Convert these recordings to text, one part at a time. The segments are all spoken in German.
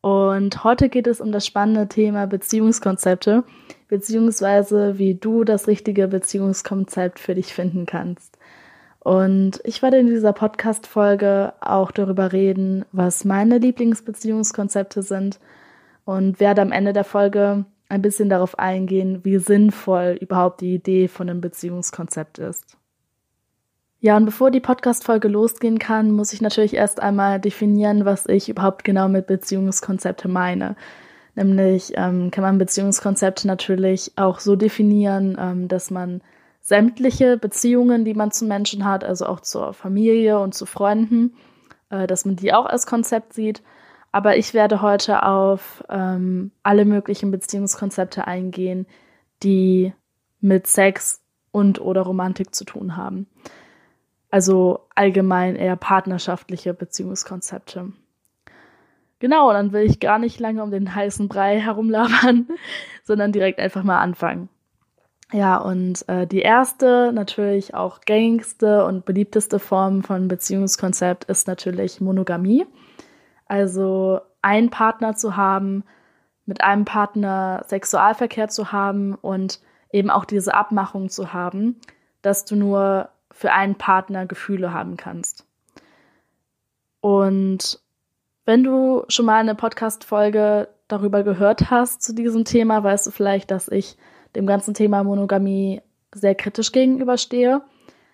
Und heute geht es um das spannende Thema Beziehungskonzepte, beziehungsweise wie du das richtige Beziehungskonzept für dich finden kannst. Und ich werde in dieser Podcast-Folge auch darüber reden, was meine Lieblingsbeziehungskonzepte sind und werde am Ende der Folge ein bisschen darauf eingehen, wie sinnvoll überhaupt die Idee von einem Beziehungskonzept ist. Ja, und bevor die Podcast-Folge losgehen kann, muss ich natürlich erst einmal definieren, was ich überhaupt genau mit Beziehungskonzepte meine. Nämlich ähm, kann man Beziehungskonzepte natürlich auch so definieren, ähm, dass man sämtliche Beziehungen, die man zu Menschen hat, also auch zur Familie und zu Freunden, äh, dass man die auch als Konzept sieht. Aber ich werde heute auf ähm, alle möglichen Beziehungskonzepte eingehen, die mit Sex und oder Romantik zu tun haben. Also allgemein eher partnerschaftliche Beziehungskonzepte. Genau, dann will ich gar nicht lange um den heißen Brei herumlabern, sondern direkt einfach mal anfangen. Ja, und äh, die erste, natürlich auch gängigste und beliebteste Form von Beziehungskonzept ist natürlich Monogamie. Also einen Partner zu haben, mit einem Partner Sexualverkehr zu haben und eben auch diese Abmachung zu haben, dass du nur für einen Partner Gefühle haben kannst. Und wenn du schon mal eine Podcast-Folge darüber gehört hast zu diesem Thema, weißt du vielleicht, dass ich dem ganzen Thema Monogamie sehr kritisch gegenüberstehe.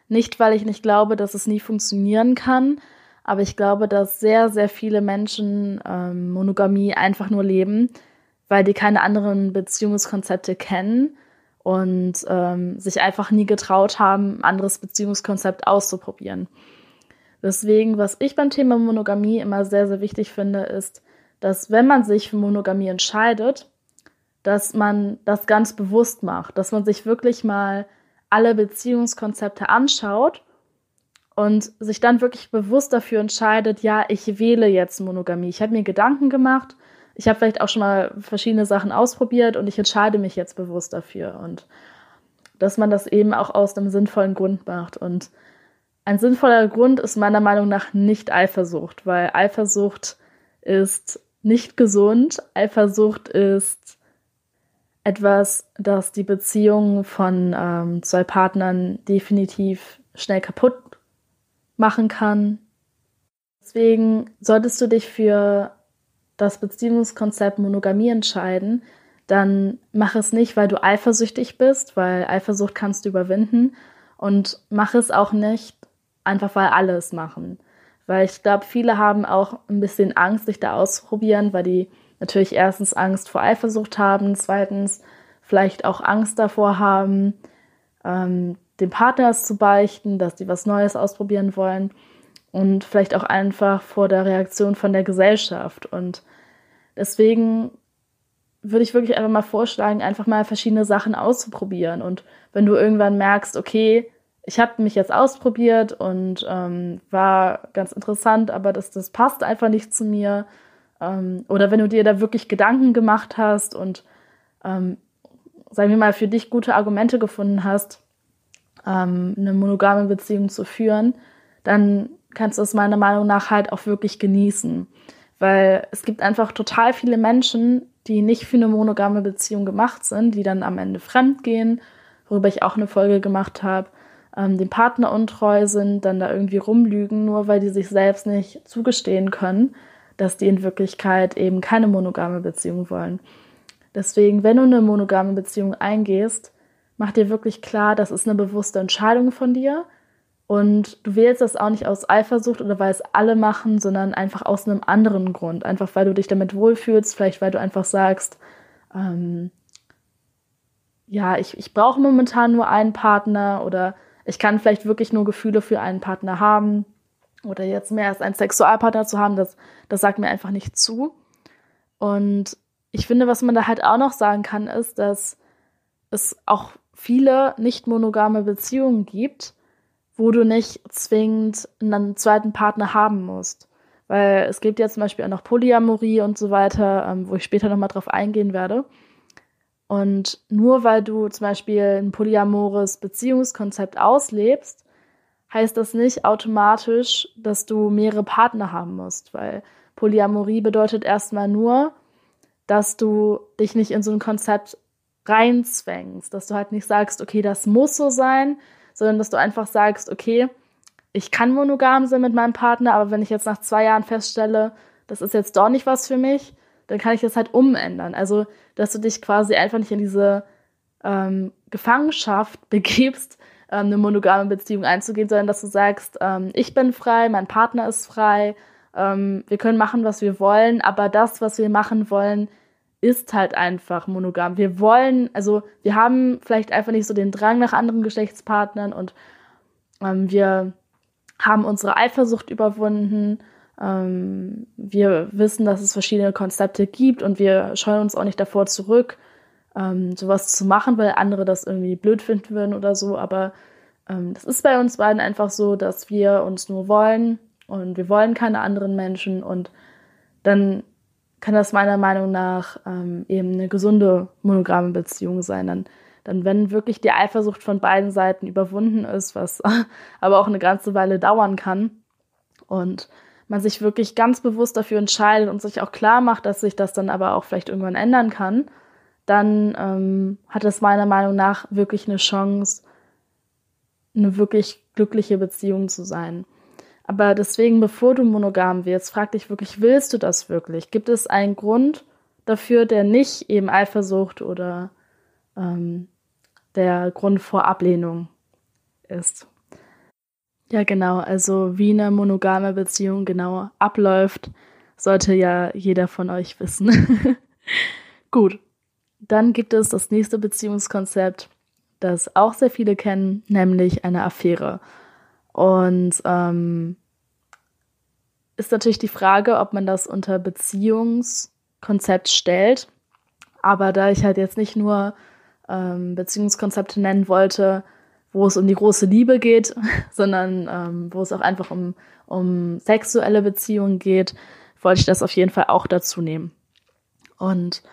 Nicht, weil ich nicht glaube, dass es nie funktionieren kann, aber ich glaube, dass sehr, sehr viele Menschen ähm, Monogamie einfach nur leben, weil die keine anderen Beziehungskonzepte kennen und ähm, sich einfach nie getraut haben, ein anderes Beziehungskonzept auszuprobieren. Deswegen, was ich beim Thema Monogamie immer sehr, sehr wichtig finde, ist, dass wenn man sich für Monogamie entscheidet, dass man das ganz bewusst macht, dass man sich wirklich mal alle Beziehungskonzepte anschaut und sich dann wirklich bewusst dafür entscheidet, ja, ich wähle jetzt Monogamie. Ich habe mir Gedanken gemacht, ich habe vielleicht auch schon mal verschiedene Sachen ausprobiert und ich entscheide mich jetzt bewusst dafür. Und dass man das eben auch aus einem sinnvollen Grund macht. Und ein sinnvoller Grund ist meiner Meinung nach nicht Eifersucht, weil Eifersucht ist nicht gesund. Eifersucht ist etwas, das die Beziehung von ähm, zwei Partnern definitiv schnell kaputt machen kann. Deswegen solltest du dich für das Beziehungskonzept Monogamie entscheiden, dann mach es nicht, weil du eifersüchtig bist, weil Eifersucht kannst du überwinden und mach es auch nicht einfach, weil alle es machen. Weil ich glaube, viele haben auch ein bisschen Angst, sich da auszuprobieren, weil die natürlich erstens Angst vor Eifersucht haben, zweitens vielleicht auch Angst davor haben, ähm, dem Partner es zu beichten, dass die was Neues ausprobieren wollen und vielleicht auch einfach vor der Reaktion von der Gesellschaft. Und deswegen würde ich wirklich einfach mal vorschlagen, einfach mal verschiedene Sachen auszuprobieren. Und wenn du irgendwann merkst, okay, ich habe mich jetzt ausprobiert und ähm, war ganz interessant, aber das, das passt einfach nicht zu mir. Ähm, oder wenn du dir da wirklich Gedanken gemacht hast und, ähm, sagen wir mal, für dich gute Argumente gefunden hast, ähm, eine monogame Beziehung zu führen, dann kannst du es meiner Meinung nach halt auch wirklich genießen. Weil es gibt einfach total viele Menschen, die nicht für eine monogame Beziehung gemacht sind, die dann am Ende fremd gehen, worüber ich auch eine Folge gemacht habe, ähm, dem Partner untreu sind, dann da irgendwie rumlügen, nur weil die sich selbst nicht zugestehen können, dass die in Wirklichkeit eben keine monogame Beziehung wollen. Deswegen, wenn du eine monogame Beziehung eingehst, mach dir wirklich klar, das ist eine bewusste Entscheidung von dir und du wählst das auch nicht aus Eifersucht oder weil es alle machen, sondern einfach aus einem anderen Grund. Einfach weil du dich damit wohlfühlst, vielleicht weil du einfach sagst, ähm, ja, ich, ich brauche momentan nur einen Partner oder ich kann vielleicht wirklich nur Gefühle für einen Partner haben oder jetzt mehr als einen Sexualpartner zu haben, das, das sagt mir einfach nicht zu. Und ich finde, was man da halt auch noch sagen kann, ist, dass es auch viele nicht monogame Beziehungen gibt, wo du nicht zwingend einen zweiten Partner haben musst. Weil es gibt ja zum Beispiel auch noch Polyamorie und so weiter, ähm, wo ich später nochmal drauf eingehen werde. Und nur weil du zum Beispiel ein polyamores Beziehungskonzept auslebst, heißt das nicht automatisch, dass du mehrere Partner haben musst, weil Polyamorie bedeutet erstmal nur, dass du dich nicht in so ein Konzept reinzwängst, dass du halt nicht sagst, okay, das muss so sein, sondern dass du einfach sagst, okay, ich kann monogam sein mit meinem Partner, aber wenn ich jetzt nach zwei Jahren feststelle, das ist jetzt doch nicht was für mich, dann kann ich das halt umändern. Also, dass du dich quasi einfach nicht in diese ähm, Gefangenschaft begibst, ähm, eine monogame Beziehung einzugehen, sondern dass du sagst, ähm, ich bin frei, mein Partner ist frei, ähm, wir können machen, was wir wollen, aber das, was wir machen wollen, ist halt einfach monogam. Wir wollen, also wir haben vielleicht einfach nicht so den Drang nach anderen Geschlechtspartnern und ähm, wir haben unsere Eifersucht überwunden. Ähm, wir wissen, dass es verschiedene Konzepte gibt und wir scheuen uns auch nicht davor zurück, ähm, sowas zu machen, weil andere das irgendwie blöd finden würden oder so. Aber ähm, das ist bei uns beiden einfach so, dass wir uns nur wollen und wir wollen keine anderen Menschen und dann kann das meiner Meinung nach ähm, eben eine gesunde monogame Beziehung sein. Dann, dann, wenn wirklich die Eifersucht von beiden Seiten überwunden ist, was aber auch eine ganze Weile dauern kann und man sich wirklich ganz bewusst dafür entscheidet und sich auch klar macht, dass sich das dann aber auch vielleicht irgendwann ändern kann, dann ähm, hat es meiner Meinung nach wirklich eine Chance, eine wirklich glückliche Beziehung zu sein. Aber deswegen, bevor du monogam wirst, frag dich wirklich, willst du das wirklich? Gibt es einen Grund dafür, der nicht eben Eifersucht oder ähm, der Grund vor Ablehnung ist? Ja, genau. Also wie eine monogame Beziehung genau abläuft, sollte ja jeder von euch wissen. Gut. Dann gibt es das nächste Beziehungskonzept, das auch sehr viele kennen, nämlich eine Affäre. Und ähm, ist natürlich die Frage, ob man das unter Beziehungskonzept stellt. Aber da ich halt jetzt nicht nur ähm, Beziehungskonzepte nennen wollte, wo es um die große Liebe geht, sondern ähm, wo es auch einfach um, um sexuelle Beziehungen geht, wollte ich das auf jeden Fall auch dazu nehmen. Und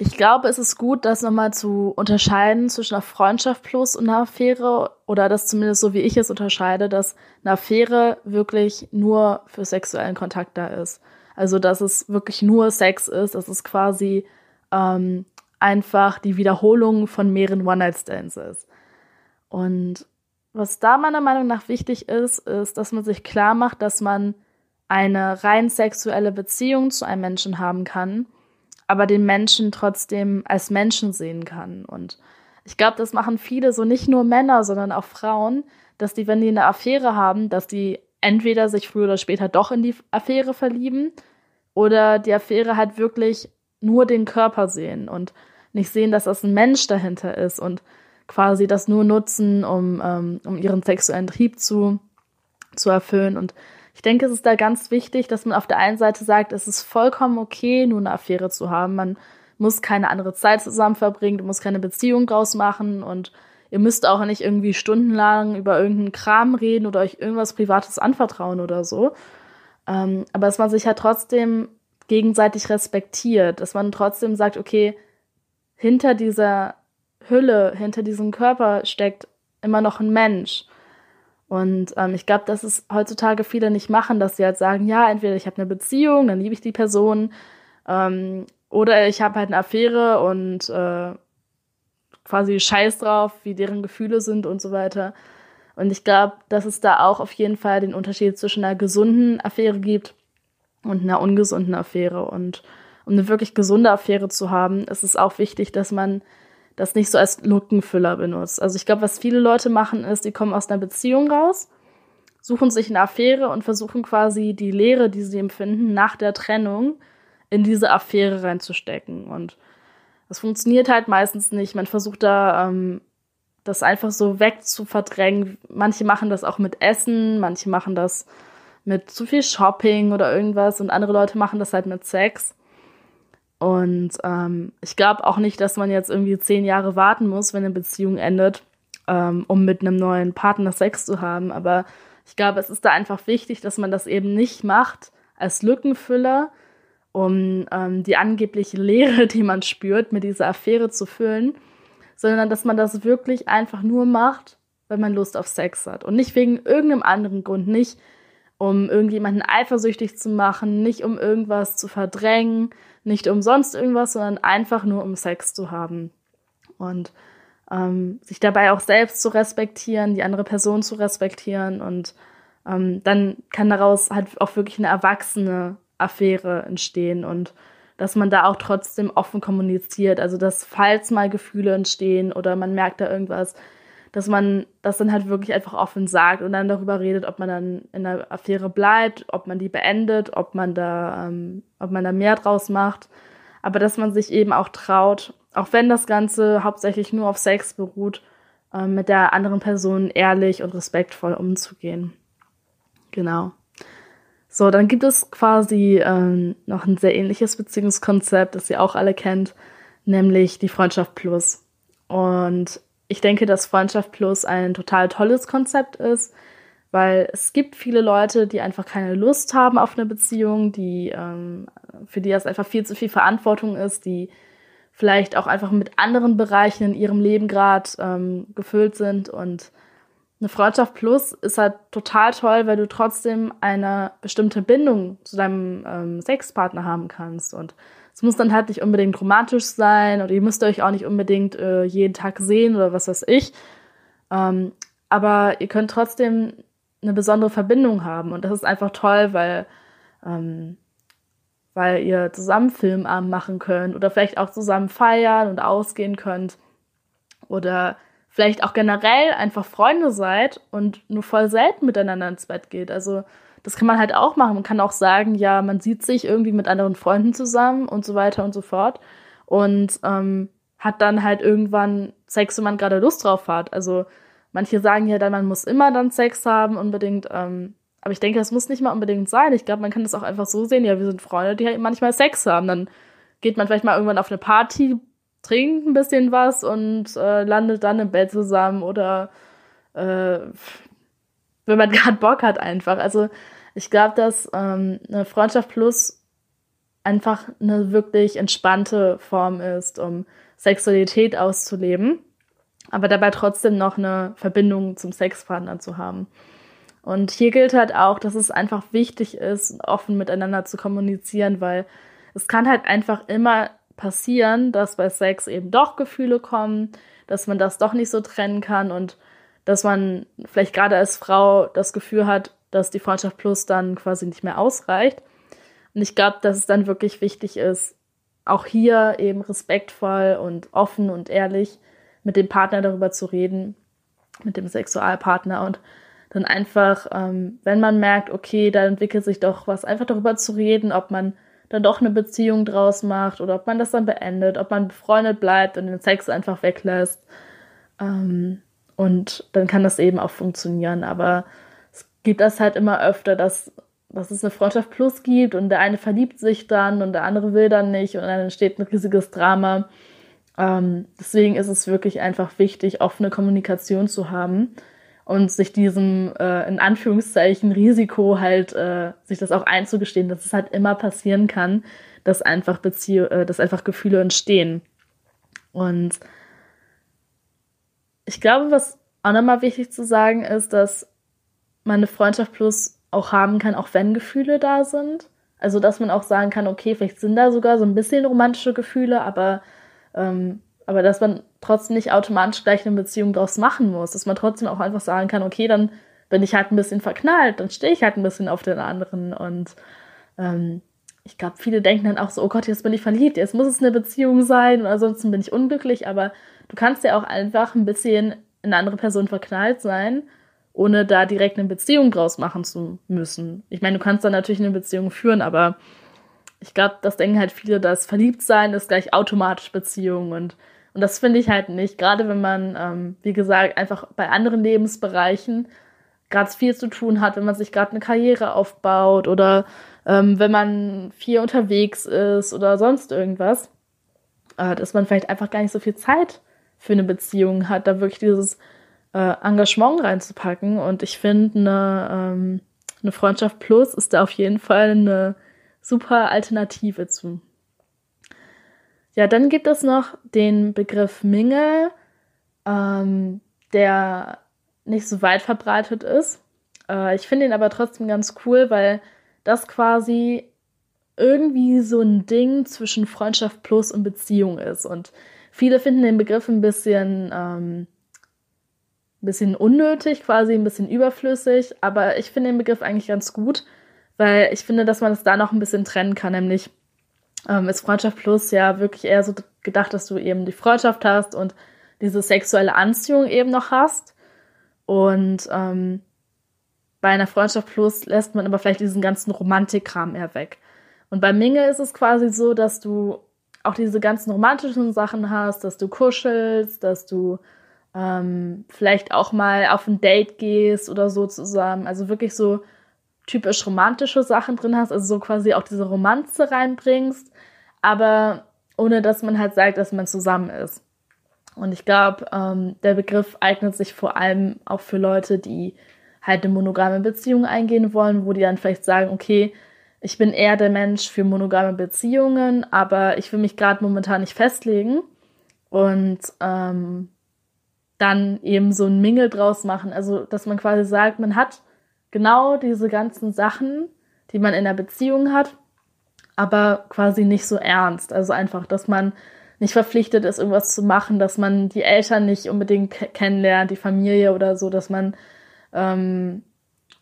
ich glaube, es ist gut, das nochmal zu unterscheiden zwischen einer Freundschaft plus und einer Affäre oder das zumindest so wie ich es unterscheide, dass eine Affäre wirklich nur für sexuellen Kontakt da ist. Also, dass es wirklich nur Sex ist, dass es quasi ähm, einfach die Wiederholung von mehreren One-Night-Stands ist. Und was da meiner Meinung nach wichtig ist, ist, dass man sich klar macht, dass man eine rein sexuelle Beziehung zu einem Menschen haben kann aber den Menschen trotzdem als Menschen sehen kann. Und ich glaube, das machen viele, so nicht nur Männer, sondern auch Frauen, dass die, wenn die eine Affäre haben, dass die entweder sich früher oder später doch in die Affäre verlieben oder die Affäre halt wirklich nur den Körper sehen und nicht sehen, dass das ein Mensch dahinter ist und quasi das nur nutzen, um, ähm, um ihren sexuellen Trieb zu, zu erfüllen. Und ich denke, es ist da ganz wichtig, dass man auf der einen Seite sagt, es ist vollkommen okay, nur eine Affäre zu haben. Man muss keine andere Zeit zusammen verbringen, du musst keine Beziehung draus machen und ihr müsst auch nicht irgendwie stundenlang über irgendeinen Kram reden oder euch irgendwas Privates anvertrauen oder so. Ähm, aber dass man sich halt trotzdem gegenseitig respektiert, dass man trotzdem sagt, okay, hinter dieser Hülle, hinter diesem Körper steckt immer noch ein Mensch. Und ähm, ich glaube, dass es heutzutage viele nicht machen, dass sie halt sagen, ja, entweder ich habe eine Beziehung, dann liebe ich die Person, ähm, oder ich habe halt eine Affäre und äh, quasi scheiß drauf, wie deren Gefühle sind und so weiter. Und ich glaube, dass es da auch auf jeden Fall den Unterschied zwischen einer gesunden Affäre gibt und einer ungesunden Affäre. Und um eine wirklich gesunde Affäre zu haben, ist es auch wichtig, dass man das nicht so als Lückenfüller benutzt. Also ich glaube, was viele Leute machen, ist, die kommen aus einer Beziehung raus, suchen sich eine Affäre und versuchen quasi die Leere, die sie empfinden, nach der Trennung in diese Affäre reinzustecken. Und das funktioniert halt meistens nicht. Man versucht da ähm, das einfach so wegzuverdrängen. Manche machen das auch mit Essen, manche machen das mit zu viel Shopping oder irgendwas und andere Leute machen das halt mit Sex. Und ähm, ich glaube auch nicht, dass man jetzt irgendwie zehn Jahre warten muss, wenn eine Beziehung endet, ähm, um mit einem neuen Partner Sex zu haben. Aber ich glaube, es ist da einfach wichtig, dass man das eben nicht macht als Lückenfüller, um ähm, die angebliche Leere, die man spürt, mit dieser Affäre zu füllen, sondern dass man das wirklich einfach nur macht, wenn man Lust auf Sex hat und nicht wegen irgendeinem anderen Grund, nicht um irgendjemanden eifersüchtig zu machen, nicht um irgendwas zu verdrängen, nicht umsonst irgendwas, sondern einfach nur um Sex zu haben. Und ähm, sich dabei auch selbst zu respektieren, die andere Person zu respektieren und ähm, dann kann daraus halt auch wirklich eine erwachsene Affäre entstehen und dass man da auch trotzdem offen kommuniziert, also dass falls mal Gefühle entstehen oder man merkt da irgendwas, dass man das dann halt wirklich einfach offen sagt und dann darüber redet, ob man dann in der Affäre bleibt, ob man die beendet, ob man da, ähm, ob man da mehr draus macht, aber dass man sich eben auch traut, auch wenn das Ganze hauptsächlich nur auf Sex beruht, äh, mit der anderen Person ehrlich und respektvoll umzugehen. Genau. So, dann gibt es quasi ähm, noch ein sehr ähnliches Beziehungskonzept, das ihr auch alle kennt, nämlich die Freundschaft Plus. Und ich denke, dass Freundschaft Plus ein total tolles Konzept ist, weil es gibt viele Leute, die einfach keine Lust haben auf eine Beziehung, die ähm, für die das einfach viel zu viel Verantwortung ist, die vielleicht auch einfach mit anderen Bereichen in ihrem Leben gerade ähm, gefüllt sind. Und eine Freundschaft Plus ist halt total toll, weil du trotzdem eine bestimmte Bindung zu deinem ähm, Sexpartner haben kannst. Und es muss dann halt nicht unbedingt romantisch sein oder ihr müsst euch auch nicht unbedingt äh, jeden Tag sehen oder was weiß ich. Ähm, aber ihr könnt trotzdem eine besondere Verbindung haben. Und das ist einfach toll, weil ähm, weil ihr zusammen Filmabend machen könnt oder vielleicht auch zusammen feiern und ausgehen könnt oder vielleicht auch generell einfach Freunde seid und nur voll selten miteinander ins Bett geht. Also das kann man halt auch machen. Man kann auch sagen, ja, man sieht sich irgendwie mit anderen Freunden zusammen und so weiter und so fort und ähm, hat dann halt irgendwann Sex, wenn man gerade Lust drauf hat. Also manche sagen ja dann, man muss immer dann Sex haben unbedingt. Ähm, aber ich denke, das muss nicht mal unbedingt sein. Ich glaube, man kann das auch einfach so sehen, ja, wir sind Freunde, die halt manchmal Sex haben. Dann geht man vielleicht mal irgendwann auf eine Party, trinkt ein bisschen was und äh, landet dann im Bett zusammen oder äh, wenn man gerade Bock hat einfach. Also ich glaube, dass ähm, eine Freundschaft plus einfach eine wirklich entspannte Form ist, um Sexualität auszuleben, aber dabei trotzdem noch eine Verbindung zum Sexpartner zu haben. Und hier gilt halt auch, dass es einfach wichtig ist, offen miteinander zu kommunizieren, weil es kann halt einfach immer passieren, dass bei Sex eben doch Gefühle kommen, dass man das doch nicht so trennen kann und dass man vielleicht gerade als Frau das Gefühl hat, dass die Freundschaft Plus dann quasi nicht mehr ausreicht. Und ich glaube, dass es dann wirklich wichtig ist, auch hier eben respektvoll und offen und ehrlich mit dem Partner darüber zu reden, mit dem Sexualpartner und dann einfach, ähm, wenn man merkt, okay, da entwickelt sich doch was, einfach darüber zu reden, ob man dann doch eine Beziehung draus macht oder ob man das dann beendet, ob man befreundet bleibt und den Sex einfach weglässt. Ähm, und dann kann das eben auch funktionieren. Aber gibt das halt immer öfter, dass, dass es eine Freundschaft plus gibt und der eine verliebt sich dann und der andere will dann nicht und dann entsteht ein riesiges Drama. Ähm, deswegen ist es wirklich einfach wichtig, offene Kommunikation zu haben und sich diesem äh, in Anführungszeichen Risiko halt äh, sich das auch einzugestehen, dass es halt immer passieren kann, dass einfach Bezieh äh, dass einfach Gefühle entstehen. Und ich glaube, was auch nochmal wichtig zu sagen ist, dass man eine Freundschaft plus auch haben kann, auch wenn Gefühle da sind. Also dass man auch sagen kann, okay, vielleicht sind da sogar so ein bisschen romantische Gefühle, aber ähm, aber dass man trotzdem nicht automatisch gleich eine Beziehung daraus machen muss, dass man trotzdem auch einfach sagen kann, okay, dann bin ich halt ein bisschen verknallt, dann stehe ich halt ein bisschen auf den anderen. Und ähm, ich glaube, viele denken dann auch so, oh Gott, jetzt bin ich verliebt, jetzt muss es eine Beziehung sein und ansonsten bin ich unglücklich, aber du kannst ja auch einfach ein bisschen in eine andere Person verknallt sein, ohne da direkt eine Beziehung draus machen zu müssen. Ich meine, du kannst dann natürlich eine Beziehung führen, aber ich glaube, das denken halt viele, dass Verliebtsein ist gleich automatisch Beziehung und und das finde ich halt nicht. Gerade wenn man, ähm, wie gesagt, einfach bei anderen Lebensbereichen gerade viel zu tun hat, wenn man sich gerade eine Karriere aufbaut oder ähm, wenn man viel unterwegs ist oder sonst irgendwas, äh, dass man vielleicht einfach gar nicht so viel Zeit für eine Beziehung hat, da wirklich dieses äh, Engagement reinzupacken. Und ich finde, eine, ähm, eine Freundschaft Plus ist da auf jeden Fall eine super Alternative zu. Ja, dann gibt es noch den Begriff Mingle, ähm, der nicht so weit verbreitet ist. Äh, ich finde ihn aber trotzdem ganz cool, weil das quasi irgendwie so ein Ding zwischen Freundschaft plus und Beziehung ist. Und viele finden den Begriff ein bisschen, ähm, ein bisschen unnötig, quasi ein bisschen überflüssig, aber ich finde den Begriff eigentlich ganz gut, weil ich finde, dass man es da noch ein bisschen trennen kann, nämlich ähm, ist Freundschaft plus ja wirklich eher so gedacht, dass du eben die Freundschaft hast und diese sexuelle Anziehung eben noch hast. Und ähm, bei einer Freundschaft plus lässt man aber vielleicht diesen ganzen Romantikkram eher weg. Und bei Mingle ist es quasi so, dass du auch diese ganzen romantischen Sachen hast, dass du kuschelst, dass du ähm, vielleicht auch mal auf ein Date gehst oder so zusammen. Also wirklich so typisch romantische Sachen drin hast, also so quasi auch diese Romanze reinbringst, aber ohne dass man halt sagt, dass man zusammen ist. Und ich glaube, ähm, der Begriff eignet sich vor allem auch für Leute, die halt eine monogame Beziehung eingehen wollen, wo die dann vielleicht sagen, okay, ich bin eher der Mensch für monogame Beziehungen, aber ich will mich gerade momentan nicht festlegen und ähm, dann eben so ein Mingel draus machen. Also, dass man quasi sagt, man hat genau diese ganzen Sachen, die man in der Beziehung hat, aber quasi nicht so ernst. Also einfach, dass man nicht verpflichtet ist, irgendwas zu machen, dass man die Eltern nicht unbedingt kennenlernt, die Familie oder so, dass man ähm,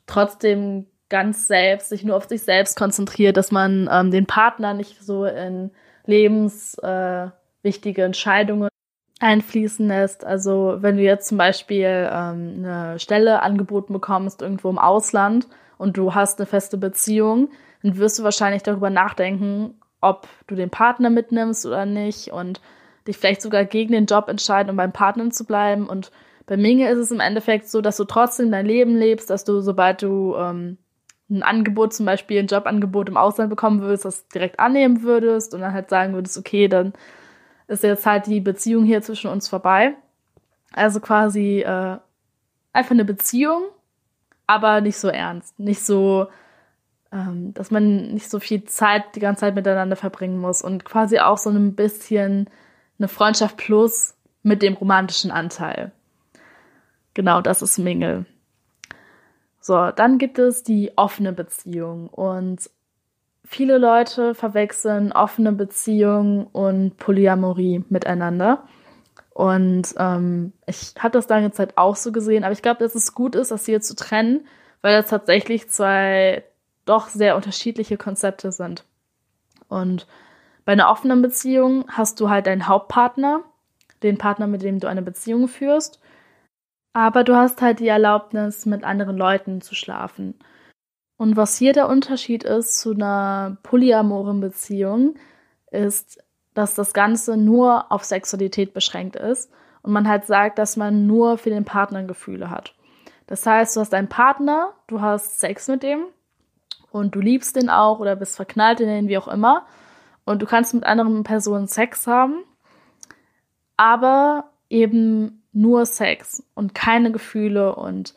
trotzdem ganz selbst, sich nur auf sich selbst konzentriert, dass man ähm, den Partner nicht so in lebenswichtige äh, Entscheidungen einfließen lässt. Also wenn du jetzt zum Beispiel ähm, eine Stelle angeboten bekommst irgendwo im Ausland und du hast eine feste Beziehung, dann wirst du wahrscheinlich darüber nachdenken, ob du den Partner mitnimmst oder nicht und dich vielleicht sogar gegen den Job entscheiden, um beim Partner zu bleiben. Und bei Minge ist es im Endeffekt so, dass du trotzdem dein Leben lebst, dass du, sobald du ähm, ein Angebot, zum Beispiel ein Jobangebot im Ausland bekommen würdest, das direkt annehmen würdest und dann halt sagen würdest, okay, dann ist jetzt halt die Beziehung hier zwischen uns vorbei. Also quasi äh, einfach eine Beziehung, aber nicht so ernst. Nicht so, ähm, dass man nicht so viel Zeit die ganze Zeit miteinander verbringen muss und quasi auch so ein bisschen eine Freundschaft plus mit dem romantischen Anteil. Genau, das ist Mingle. So, dann gibt es die offene Beziehung und viele Leute verwechseln offene Beziehung und Polyamorie miteinander. Und ähm, ich habe das lange Zeit auch so gesehen, aber ich glaube, dass es gut ist, das hier zu trennen, weil das tatsächlich zwei doch sehr unterschiedliche Konzepte sind. Und bei einer offenen Beziehung hast du halt deinen Hauptpartner, den Partner, mit dem du eine Beziehung führst, aber du hast halt die Erlaubnis, mit anderen Leuten zu schlafen. Und was hier der Unterschied ist zu einer polyamoren Beziehung, ist, dass das Ganze nur auf Sexualität beschränkt ist und man halt sagt, dass man nur für den Partner Gefühle hat. Das heißt, du hast einen Partner, du hast Sex mit dem und du liebst den auch oder bist verknallt in den, wie auch immer. Und du kannst mit anderen Personen Sex haben, aber eben nur Sex und keine Gefühle und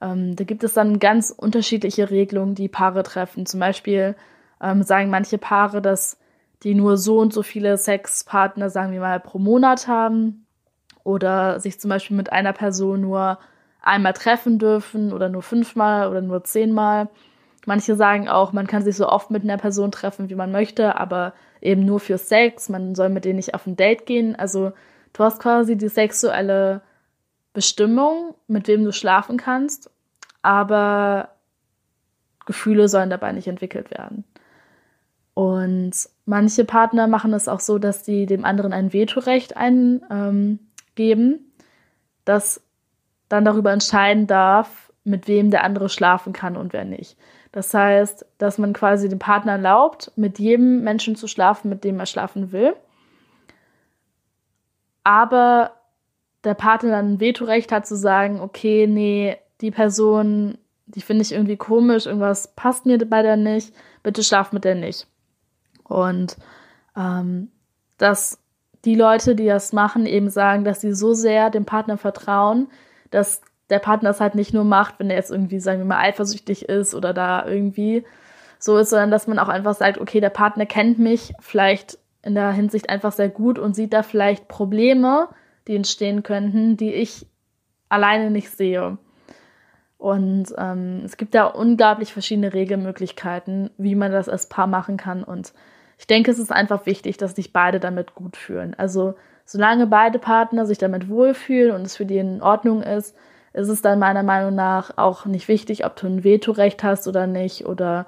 ähm, da gibt es dann ganz unterschiedliche Regelungen, die Paare treffen. Zum Beispiel ähm, sagen manche Paare, dass die nur so und so viele Sexpartner, sagen wir mal, pro Monat haben oder sich zum Beispiel mit einer Person nur einmal treffen dürfen oder nur fünfmal oder nur zehnmal. Manche sagen auch, man kann sich so oft mit einer Person treffen, wie man möchte, aber eben nur für Sex. Man soll mit denen nicht auf ein Date gehen. Also du hast quasi die sexuelle Bestimmung, mit wem du schlafen kannst, aber Gefühle sollen dabei nicht entwickelt werden. Und manche Partner machen es auch so, dass sie dem anderen ein Vetorecht eingeben, ähm, das dann darüber entscheiden darf, mit wem der andere schlafen kann und wer nicht. Das heißt, dass man quasi dem Partner erlaubt, mit jedem Menschen zu schlafen, mit dem er schlafen will. Aber der Partner dann ein Vetorecht hat zu sagen, okay, nee, die Person, die finde ich irgendwie komisch, irgendwas passt mir bei der nicht, bitte schlaf mit der nicht. Und ähm, dass die Leute, die das machen, eben sagen, dass sie so sehr dem Partner vertrauen, dass der Partner es halt nicht nur macht, wenn er jetzt irgendwie, sagen wir mal, eifersüchtig ist oder da irgendwie so ist, sondern dass man auch einfach sagt, okay, der Partner kennt mich vielleicht in der Hinsicht einfach sehr gut und sieht da vielleicht Probleme, die entstehen könnten, die ich alleine nicht sehe. Und ähm, es gibt da unglaublich verschiedene Regelmöglichkeiten, wie man das als Paar machen kann. Und ich denke, es ist einfach wichtig, dass sich beide damit gut fühlen. Also solange beide Partner sich damit wohlfühlen und es für die in Ordnung ist, ist es dann meiner Meinung nach auch nicht wichtig, ob du ein Vetorecht hast oder nicht oder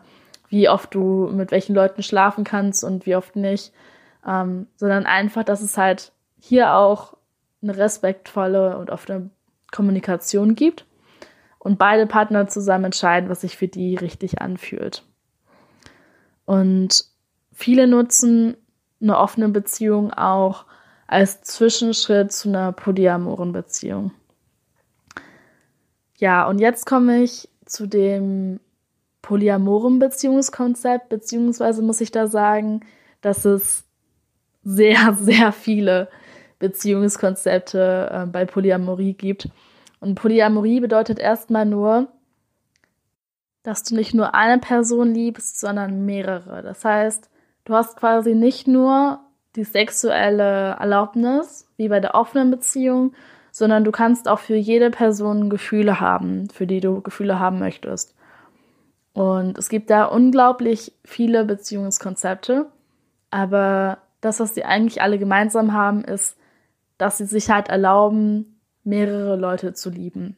wie oft du mit welchen Leuten schlafen kannst und wie oft nicht, ähm, sondern einfach, dass es halt hier auch eine respektvolle und offene Kommunikation gibt und beide Partner zusammen entscheiden, was sich für die richtig anfühlt. Und viele nutzen eine offene Beziehung auch als Zwischenschritt zu einer polyamoren Beziehung. Ja, und jetzt komme ich zu dem polyamoren Beziehungskonzept, beziehungsweise muss ich da sagen, dass es sehr, sehr viele Beziehungskonzepte äh, bei Polyamorie gibt. Und Polyamorie bedeutet erstmal nur, dass du nicht nur eine Person liebst, sondern mehrere. Das heißt, du hast quasi nicht nur die sexuelle Erlaubnis, wie bei der offenen Beziehung, sondern du kannst auch für jede Person Gefühle haben, für die du Gefühle haben möchtest. Und es gibt da unglaublich viele Beziehungskonzepte, aber das, was sie eigentlich alle gemeinsam haben, ist, dass sie sich halt erlauben, mehrere Leute zu lieben.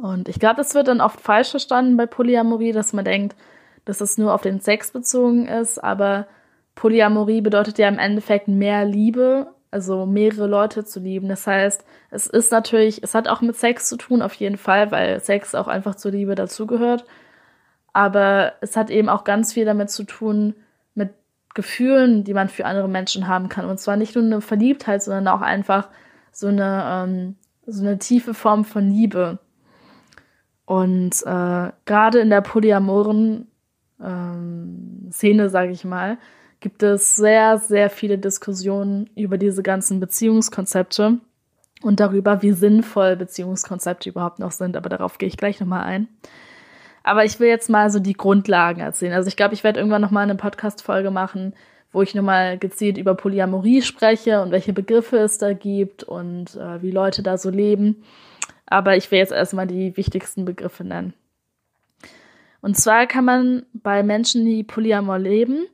Und ich glaube, das wird dann oft falsch verstanden bei Polyamorie, dass man denkt, dass es nur auf den Sex bezogen ist, aber Polyamorie bedeutet ja im Endeffekt mehr Liebe also mehrere Leute zu lieben. Das heißt, es ist natürlich, es hat auch mit Sex zu tun, auf jeden Fall, weil Sex auch einfach zur Liebe dazugehört. Aber es hat eben auch ganz viel damit zu tun, Gefühlen, die man für andere Menschen haben kann. Und zwar nicht nur eine Verliebtheit, sondern auch einfach so eine, ähm, so eine tiefe Form von Liebe. Und äh, gerade in der polyamoren ähm, Szene, sage ich mal, gibt es sehr, sehr viele Diskussionen über diese ganzen Beziehungskonzepte und darüber, wie sinnvoll Beziehungskonzepte überhaupt noch sind. Aber darauf gehe ich gleich nochmal ein. Aber ich will jetzt mal so die Grundlagen erzählen. Also ich glaube, ich werde irgendwann nochmal eine Podcast-Folge machen, wo ich nochmal gezielt über Polyamorie spreche und welche Begriffe es da gibt und äh, wie Leute da so leben. Aber ich will jetzt erstmal die wichtigsten Begriffe nennen. Und zwar kann man bei Menschen, die Polyamor leben,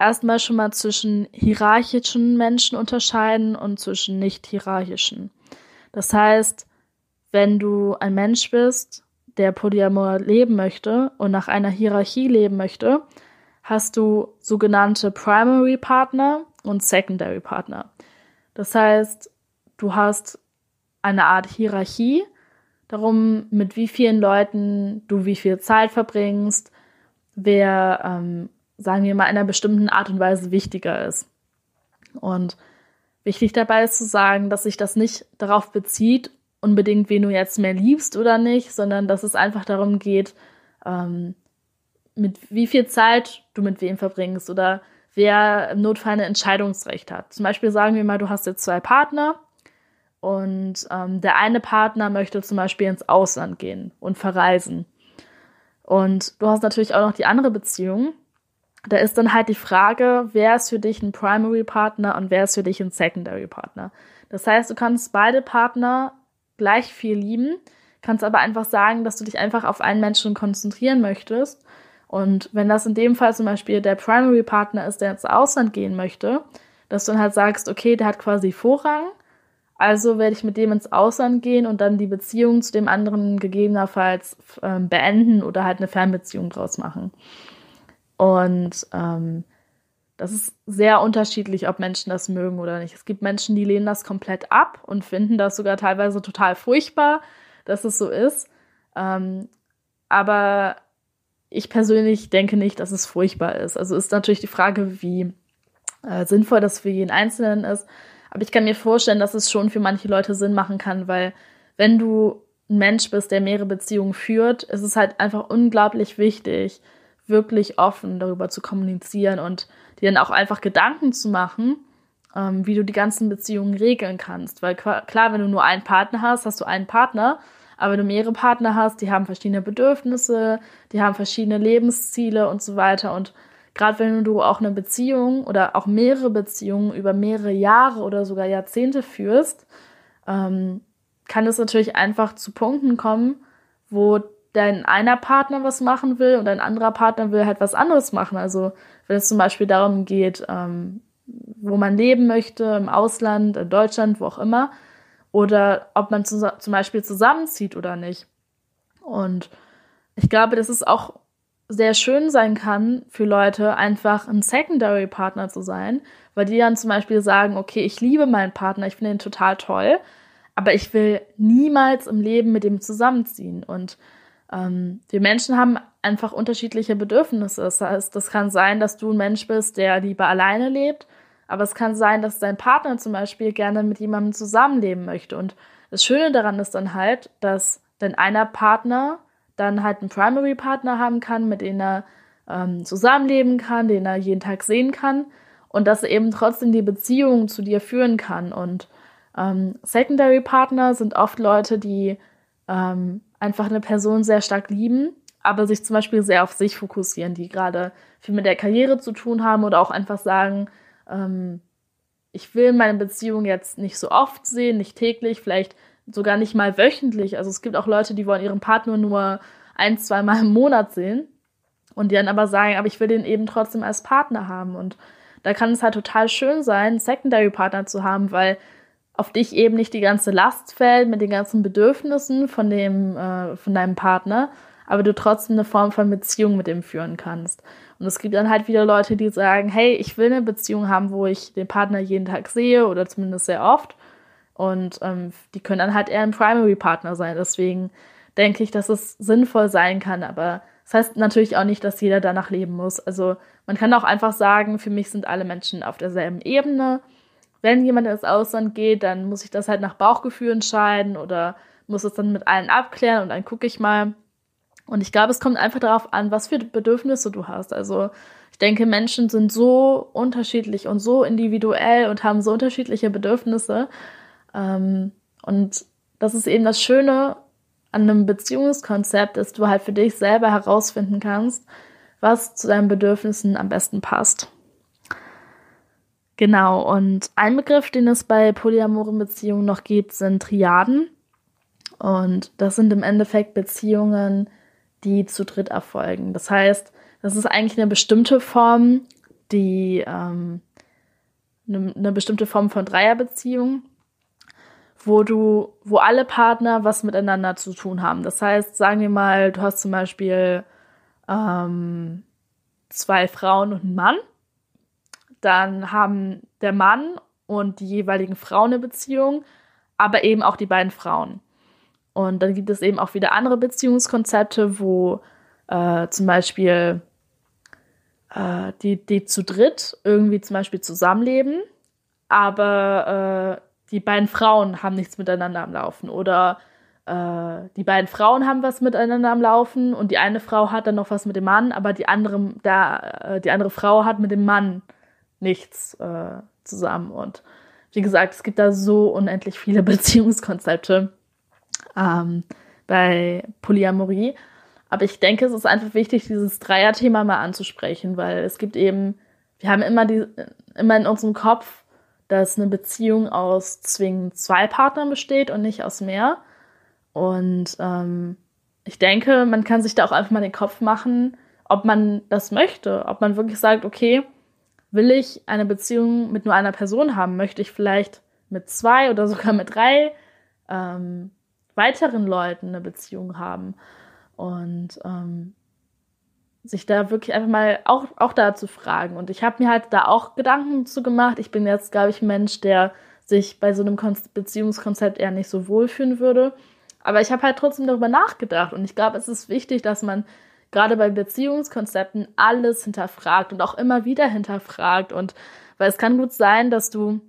erstmal schon mal zwischen hierarchischen Menschen unterscheiden und zwischen nicht hierarchischen. Das heißt, wenn du ein Mensch bist, der Polyamor leben möchte und nach einer Hierarchie leben möchte, hast du sogenannte Primary Partner und Secondary Partner. Das heißt, du hast eine Art Hierarchie darum, mit wie vielen Leuten du wie viel Zeit verbringst, wer ähm, sagen wir mal, in einer bestimmten Art und Weise wichtiger ist. Und wichtig dabei ist zu sagen, dass sich das nicht darauf bezieht, unbedingt, wen du jetzt mehr liebst oder nicht, sondern dass es einfach darum geht, ähm, mit wie viel Zeit du mit wem verbringst oder wer im Notfall ein Entscheidungsrecht hat. Zum Beispiel sagen wir mal, du hast jetzt zwei Partner und ähm, der eine Partner möchte zum Beispiel ins Ausland gehen und verreisen. Und du hast natürlich auch noch die andere Beziehung, da ist dann halt die Frage, wer ist für dich ein Primary Partner und wer ist für dich ein Secondary Partner. Das heißt, du kannst beide Partner gleich viel lieben, kannst aber einfach sagen, dass du dich einfach auf einen Menschen konzentrieren möchtest. Und wenn das in dem Fall zum Beispiel der Primary Partner ist, der ins Ausland gehen möchte, dass du dann halt sagst, okay, der hat quasi Vorrang, also werde ich mit dem ins Ausland gehen und dann die Beziehung zu dem anderen gegebenenfalls äh, beenden oder halt eine Fernbeziehung draus machen. Und ähm, das ist sehr unterschiedlich, ob Menschen das mögen oder nicht. Es gibt Menschen, die lehnen das komplett ab und finden das sogar teilweise total furchtbar, dass es so ist. Ähm, aber ich persönlich denke nicht, dass es furchtbar ist. Also ist natürlich die Frage, wie äh, sinnvoll das für jeden Einzelnen ist. Aber ich kann mir vorstellen, dass es schon für manche Leute Sinn machen kann, weil wenn du ein Mensch bist, der mehrere Beziehungen führt, ist es halt einfach unglaublich wichtig, wirklich offen darüber zu kommunizieren und dir dann auch einfach Gedanken zu machen, ähm, wie du die ganzen Beziehungen regeln kannst. Weil klar, wenn du nur einen Partner hast, hast du einen Partner, aber wenn du mehrere Partner hast, die haben verschiedene Bedürfnisse, die haben verschiedene Lebensziele und so weiter. Und gerade wenn du auch eine Beziehung oder auch mehrere Beziehungen über mehrere Jahre oder sogar Jahrzehnte führst, ähm, kann es natürlich einfach zu Punkten kommen, wo dein einer Partner was machen will und ein anderer Partner will halt was anderes machen. Also wenn es zum Beispiel darum geht, ähm, wo man leben möchte, im Ausland, in Deutschland, wo auch immer, oder ob man zu, zum Beispiel zusammenzieht oder nicht. Und ich glaube, dass es auch sehr schön sein kann für Leute, einfach ein Secondary Partner zu sein, weil die dann zum Beispiel sagen, okay, ich liebe meinen Partner, ich finde ihn total toll, aber ich will niemals im Leben mit ihm zusammenziehen. Und ähm, wir Menschen haben einfach unterschiedliche Bedürfnisse. Das heißt, das kann sein, dass du ein Mensch bist, der lieber alleine lebt, aber es kann sein, dass dein Partner zum Beispiel gerne mit jemandem zusammenleben möchte. Und das Schöne daran ist dann halt, dass dein einer Partner dann halt einen Primary Partner haben kann, mit dem er ähm, zusammenleben kann, den er jeden Tag sehen kann und dass er eben trotzdem die Beziehung zu dir führen kann. Und ähm, Secondary Partner sind oft Leute, die ähm, einfach eine Person sehr stark lieben, aber sich zum Beispiel sehr auf sich fokussieren, die gerade viel mit der Karriere zu tun haben oder auch einfach sagen, ähm, ich will meine Beziehung jetzt nicht so oft sehen, nicht täglich, vielleicht sogar nicht mal wöchentlich. Also es gibt auch Leute, die wollen ihren Partner nur ein, zwei Mal im Monat sehen und die dann aber sagen, aber ich will den eben trotzdem als Partner haben. Und da kann es halt total schön sein, einen Secondary Partner zu haben, weil auf dich eben nicht die ganze Last fällt mit den ganzen Bedürfnissen von dem, äh, von deinem Partner, aber du trotzdem eine Form von Beziehung mit ihm führen kannst. Und es gibt dann halt wieder Leute, die sagen, hey, ich will eine Beziehung haben, wo ich den Partner jeden Tag sehe oder zumindest sehr oft. Und ähm, die können dann halt eher ein Primary Partner sein. Deswegen denke ich, dass es sinnvoll sein kann. Aber das heißt natürlich auch nicht, dass jeder danach leben muss. Also man kann auch einfach sagen, für mich sind alle Menschen auf derselben Ebene wenn jemand ins Ausland geht, dann muss ich das halt nach Bauchgefühl entscheiden oder muss es dann mit allen abklären und dann gucke ich mal. Und ich glaube, es kommt einfach darauf an, was für Bedürfnisse du hast. Also ich denke, Menschen sind so unterschiedlich und so individuell und haben so unterschiedliche Bedürfnisse. Ähm, und das ist eben das Schöne an einem Beziehungskonzept, dass du halt für dich selber herausfinden kannst, was zu deinen Bedürfnissen am besten passt. Genau, und ein Begriff, den es bei polyamoren Beziehungen noch gibt, sind Triaden. Und das sind im Endeffekt Beziehungen, die zu dritt erfolgen. Das heißt, das ist eigentlich eine bestimmte Form, die ähm, eine, eine bestimmte Form von Dreierbeziehung, wo du, wo alle Partner was miteinander zu tun haben. Das heißt, sagen wir mal, du hast zum Beispiel ähm, zwei Frauen und einen Mann dann haben der Mann und die jeweiligen Frauen eine Beziehung, aber eben auch die beiden Frauen. Und dann gibt es eben auch wieder andere Beziehungskonzepte, wo äh, zum Beispiel äh, die, die zu dritt irgendwie zum Beispiel zusammenleben, aber äh, die beiden Frauen haben nichts miteinander am Laufen. Oder äh, die beiden Frauen haben was miteinander am Laufen und die eine Frau hat dann noch was mit dem Mann, aber die andere, der, äh, die andere Frau hat mit dem Mann nichts äh, zusammen. Und wie gesagt, es gibt da so unendlich viele Beziehungskonzepte ähm, bei Polyamorie. Aber ich denke, es ist einfach wichtig, dieses Dreier-Thema mal anzusprechen, weil es gibt eben, wir haben immer, die, immer in unserem Kopf, dass eine Beziehung aus zwingend zwei Partnern besteht und nicht aus mehr. Und ähm, ich denke, man kann sich da auch einfach mal den Kopf machen, ob man das möchte, ob man wirklich sagt, okay, will ich eine Beziehung mit nur einer Person haben? Möchte ich vielleicht mit zwei oder sogar mit drei ähm, weiteren Leuten eine Beziehung haben? Und ähm, sich da wirklich einfach mal auch, auch da zu fragen. Und ich habe mir halt da auch Gedanken zu gemacht. Ich bin jetzt, glaube ich, ein Mensch, der sich bei so einem Beziehungskonzept eher nicht so wohlfühlen würde. Aber ich habe halt trotzdem darüber nachgedacht. Und ich glaube, es ist wichtig, dass man gerade bei Beziehungskonzepten alles hinterfragt und auch immer wieder hinterfragt. Und weil es kann gut sein, dass du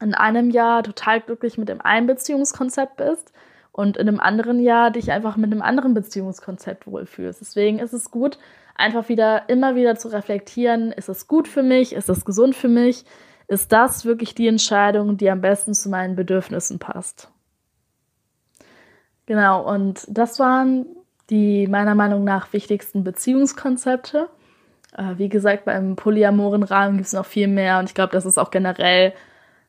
in einem Jahr total glücklich mit dem einen Beziehungskonzept bist und in einem anderen Jahr dich einfach mit einem anderen Beziehungskonzept wohlfühlst. Deswegen ist es gut, einfach wieder immer wieder zu reflektieren, ist es gut für mich, ist es gesund für mich, ist das wirklich die Entscheidung, die am besten zu meinen Bedürfnissen passt. Genau, und das waren die meiner Meinung nach wichtigsten Beziehungskonzepte. Äh, wie gesagt, beim polyamoren Rahmen gibt es noch viel mehr und ich glaube, dass es auch generell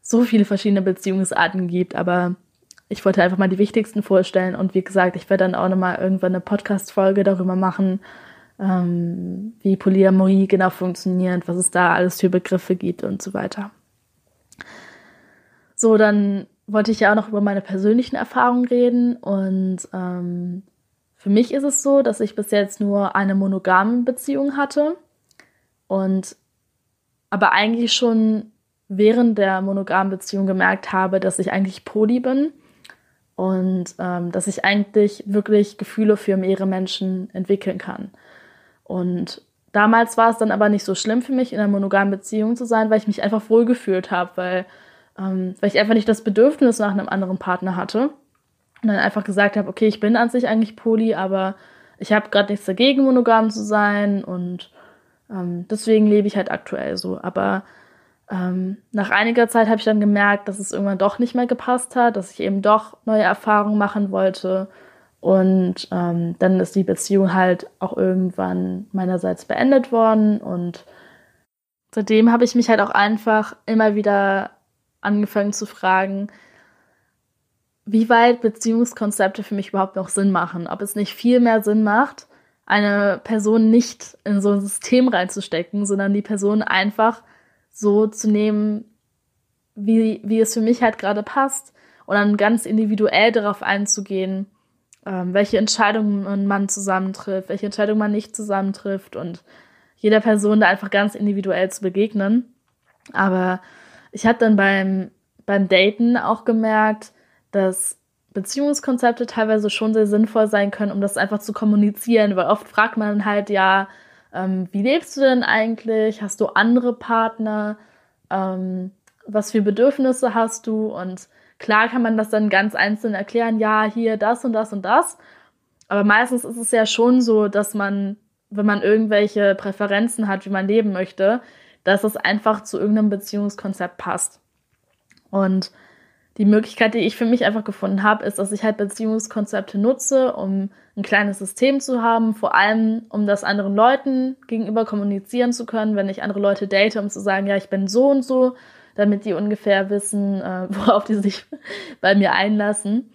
so viele verschiedene Beziehungsarten gibt, aber ich wollte einfach mal die wichtigsten vorstellen und wie gesagt, ich werde dann auch nochmal irgendwann eine Podcast-Folge darüber machen, ähm, wie Polyamorie genau funktioniert, was es da alles für Begriffe gibt und so weiter. So, dann wollte ich ja auch noch über meine persönlichen Erfahrungen reden und ähm, für mich ist es so, dass ich bis jetzt nur eine monogame Beziehung hatte und aber eigentlich schon während der monogamen Beziehung gemerkt habe, dass ich eigentlich poly bin und ähm, dass ich eigentlich wirklich Gefühle für mehrere Menschen entwickeln kann. Und damals war es dann aber nicht so schlimm für mich, in einer monogamen Beziehung zu sein, weil ich mich einfach wohlgefühlt habe, weil, ähm, weil ich einfach nicht das Bedürfnis nach einem anderen Partner hatte. Und dann einfach gesagt habe, okay, ich bin an sich eigentlich poly, aber ich habe gerade nichts dagegen, monogam zu sein und ähm, deswegen lebe ich halt aktuell so. Aber ähm, nach einiger Zeit habe ich dann gemerkt, dass es irgendwann doch nicht mehr gepasst hat, dass ich eben doch neue Erfahrungen machen wollte und ähm, dann ist die Beziehung halt auch irgendwann meinerseits beendet worden. Und seitdem habe ich mich halt auch einfach immer wieder angefangen zu fragen, wie weit Beziehungskonzepte für mich überhaupt noch Sinn machen. Ob es nicht viel mehr Sinn macht, eine Person nicht in so ein System reinzustecken, sondern die Person einfach so zu nehmen, wie, wie es für mich halt gerade passt und dann ganz individuell darauf einzugehen, ähm, welche Entscheidungen man zusammentrifft, welche Entscheidungen man nicht zusammentrifft und jeder Person da einfach ganz individuell zu begegnen. Aber ich habe dann beim, beim Daten auch gemerkt, dass Beziehungskonzepte teilweise schon sehr sinnvoll sein können, um das einfach zu kommunizieren, weil oft fragt man halt, ja, ähm, wie lebst du denn eigentlich? Hast du andere Partner? Ähm, was für Bedürfnisse hast du? Und Klar kann man das dann ganz einzeln erklären, ja, hier das und das und das. Aber meistens ist es ja schon so, dass man, wenn man irgendwelche Präferenzen hat, wie man leben möchte, dass es einfach zu irgendeinem Beziehungskonzept passt. Und die Möglichkeit, die ich für mich einfach gefunden habe, ist, dass ich halt Beziehungskonzepte nutze, um ein kleines System zu haben, vor allem um das anderen Leuten gegenüber kommunizieren zu können, wenn ich andere Leute date, um zu sagen, ja, ich bin so und so damit die ungefähr wissen, äh, worauf die sich bei mir einlassen.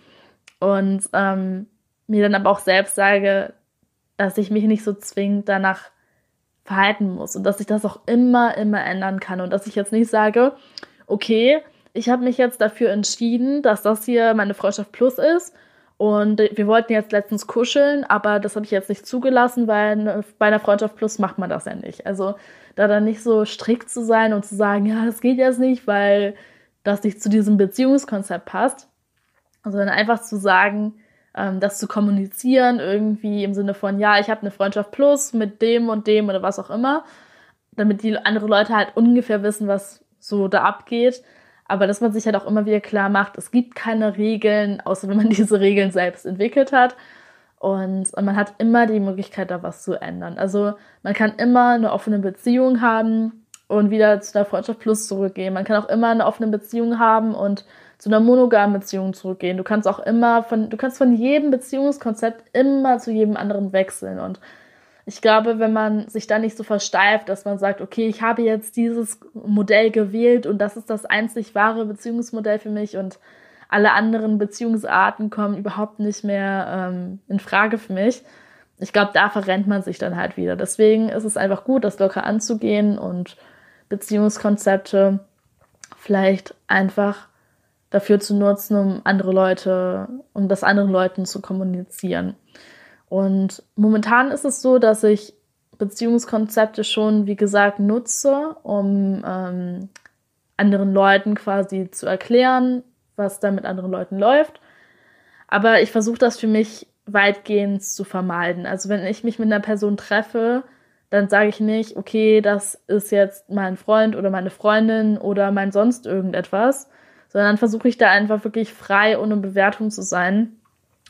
Und ähm, mir dann aber auch selbst sage, dass ich mich nicht so zwingend danach verhalten muss und dass ich das auch immer, immer ändern kann und dass ich jetzt nicht sage, okay, ich habe mich jetzt dafür entschieden, dass das hier meine Freundschaft Plus ist und wir wollten jetzt letztens kuscheln, aber das habe ich jetzt nicht zugelassen, weil bei einer Freundschaft Plus macht man das ja nicht. Also da dann nicht so strikt zu sein und zu sagen, ja, das geht jetzt nicht, weil das nicht zu diesem Beziehungskonzept passt, sondern einfach zu sagen, ähm, das zu kommunizieren, irgendwie im Sinne von, ja, ich habe eine Freundschaft plus mit dem und dem oder was auch immer, damit die andere Leute halt ungefähr wissen, was so da abgeht. Aber dass man sich halt auch immer wieder klar macht, es gibt keine Regeln, außer wenn man diese Regeln selbst entwickelt hat. Und, und man hat immer die Möglichkeit, da was zu ändern. Also man kann immer eine offene Beziehung haben und wieder zu einer Freundschaft plus zurückgehen. Man kann auch immer eine offene Beziehung haben und zu einer monogamen Beziehung zurückgehen. Du kannst auch immer von, du kannst von jedem Beziehungskonzept immer zu jedem anderen wechseln. Und ich glaube, wenn man sich da nicht so versteift, dass man sagt, okay, ich habe jetzt dieses Modell gewählt und das ist das einzig wahre Beziehungsmodell für mich und alle anderen Beziehungsarten kommen überhaupt nicht mehr ähm, in Frage für mich. Ich glaube, da verrennt man sich dann halt wieder. Deswegen ist es einfach gut, das locker anzugehen und Beziehungskonzepte vielleicht einfach dafür zu nutzen, um andere Leute, um das anderen Leuten zu kommunizieren. Und momentan ist es so, dass ich Beziehungskonzepte schon, wie gesagt, nutze, um ähm, anderen Leuten quasi zu erklären, was da mit anderen Leuten läuft. Aber ich versuche das für mich weitgehend zu vermeiden. Also wenn ich mich mit einer Person treffe, dann sage ich nicht, okay, das ist jetzt mein Freund oder meine Freundin oder mein sonst irgendetwas, sondern versuche ich da einfach wirklich frei ohne Bewertung zu sein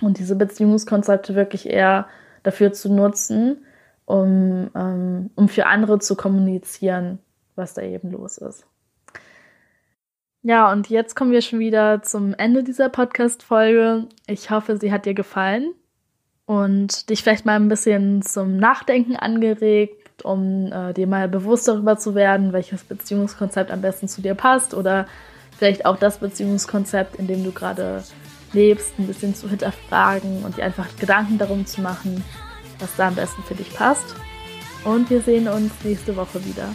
Und diese Beziehungskonzepte wirklich eher dafür zu nutzen, um, ähm, um für andere zu kommunizieren, was da eben los ist. Ja, und jetzt kommen wir schon wieder zum Ende dieser Podcast-Folge. Ich hoffe, sie hat dir gefallen und dich vielleicht mal ein bisschen zum Nachdenken angeregt, um äh, dir mal bewusst darüber zu werden, welches Beziehungskonzept am besten zu dir passt oder vielleicht auch das Beziehungskonzept, in dem du gerade lebst, ein bisschen zu hinterfragen und dir einfach Gedanken darum zu machen, was da am besten für dich passt. Und wir sehen uns nächste Woche wieder.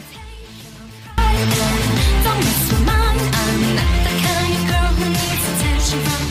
Don't mess with mine, I'm not the kind of girl who needs attention from